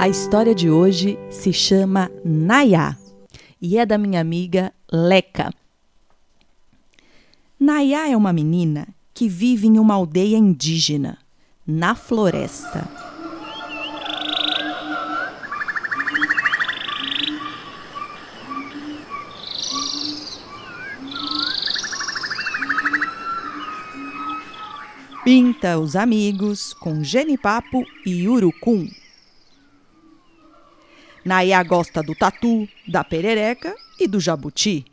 A história de hoje se chama Nayá e é da minha amiga Leca. Nayá é uma menina que vive em uma aldeia indígena, na floresta. Pinta os amigos com genipapo e urucum. Nayá gosta do tatu, da perereca e do jabuti.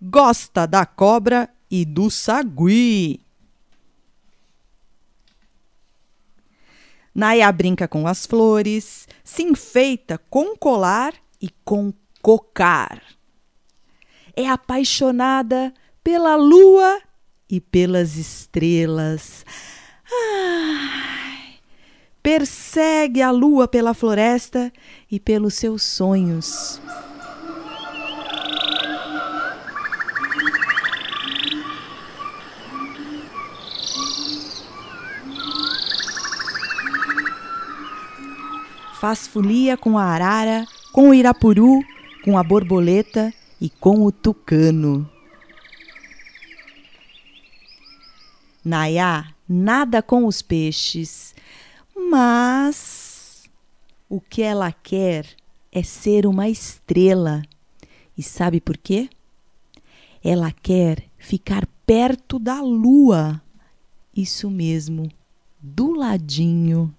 Gosta da cobra e do sagui. Nayá brinca com as flores, se enfeita com colar e com cocar. É apaixonada pela lua e pelas estrelas. Persegue a lua pela floresta e pelos seus sonhos. Faz folia com a arara, com o irapuru, com a borboleta e com o tucano. Nayá nada com os peixes, mas o que ela quer é ser uma estrela. E sabe por quê? Ela quer ficar perto da lua. Isso mesmo, do ladinho.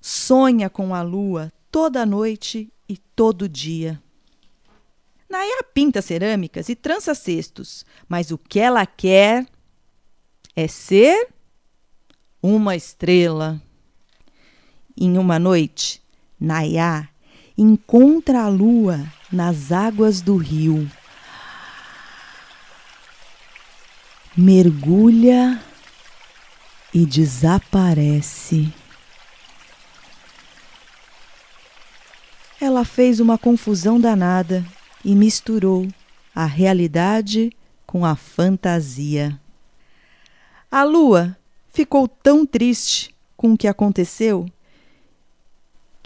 Sonha com a lua toda noite e todo dia. Nayá pinta cerâmicas e trança cestos, mas o que ela quer é ser uma estrela. Em uma noite, Nayá encontra a lua nas águas do rio. Mergulha e desaparece. Ela fez uma confusão danada e misturou a realidade com a fantasia. A lua ficou tão triste com o que aconteceu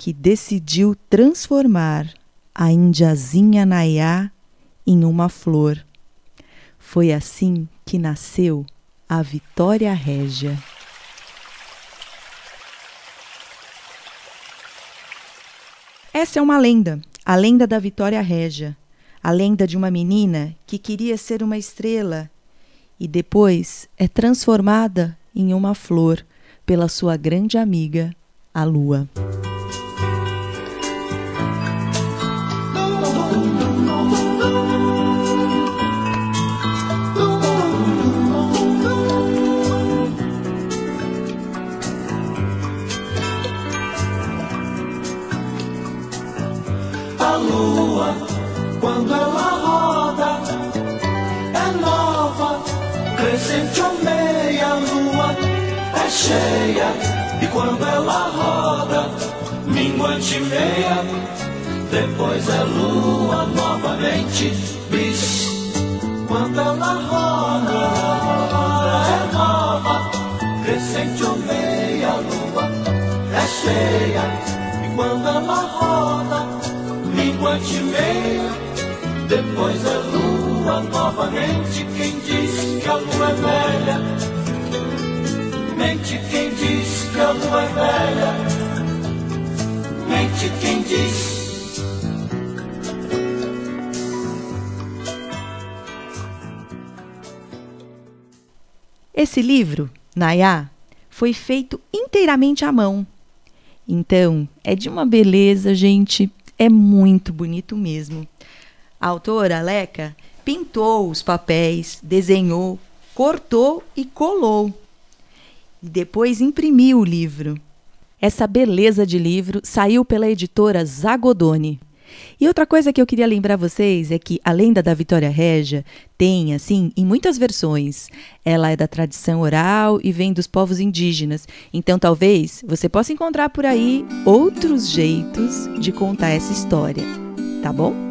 que decidiu transformar a indiazinha Nayá em uma flor. Foi assim que nasceu a Vitória Régia. Essa é uma lenda, a lenda da Vitória Régia, a lenda de uma menina que queria ser uma estrela e depois é transformada em uma flor pela sua grande amiga, a lua. Quando ela roda, é nova, crescente ou meia lua, é cheia. E quando ela roda, minguante meia, depois é lua novamente, bis. Quando ela roda, é nova, crescente ou meia lua, é cheia. E quando ela roda, minguante meia, depois é lua novamente. Quem diz que a lua é velha, mente quem diz que a lua é velha, mente quem diz. Esse livro, Nayá, foi feito inteiramente à mão. Então, é de uma beleza, gente, é muito bonito mesmo. A autora, Leca, pintou os papéis, desenhou, cortou e colou. E depois imprimiu o livro. Essa beleza de livro saiu pela editora Zagodoni. E outra coisa que eu queria lembrar vocês é que a lenda da Vitória Régia tem, assim, em muitas versões. Ela é da tradição oral e vem dos povos indígenas. Então, talvez você possa encontrar por aí outros jeitos de contar essa história, tá bom?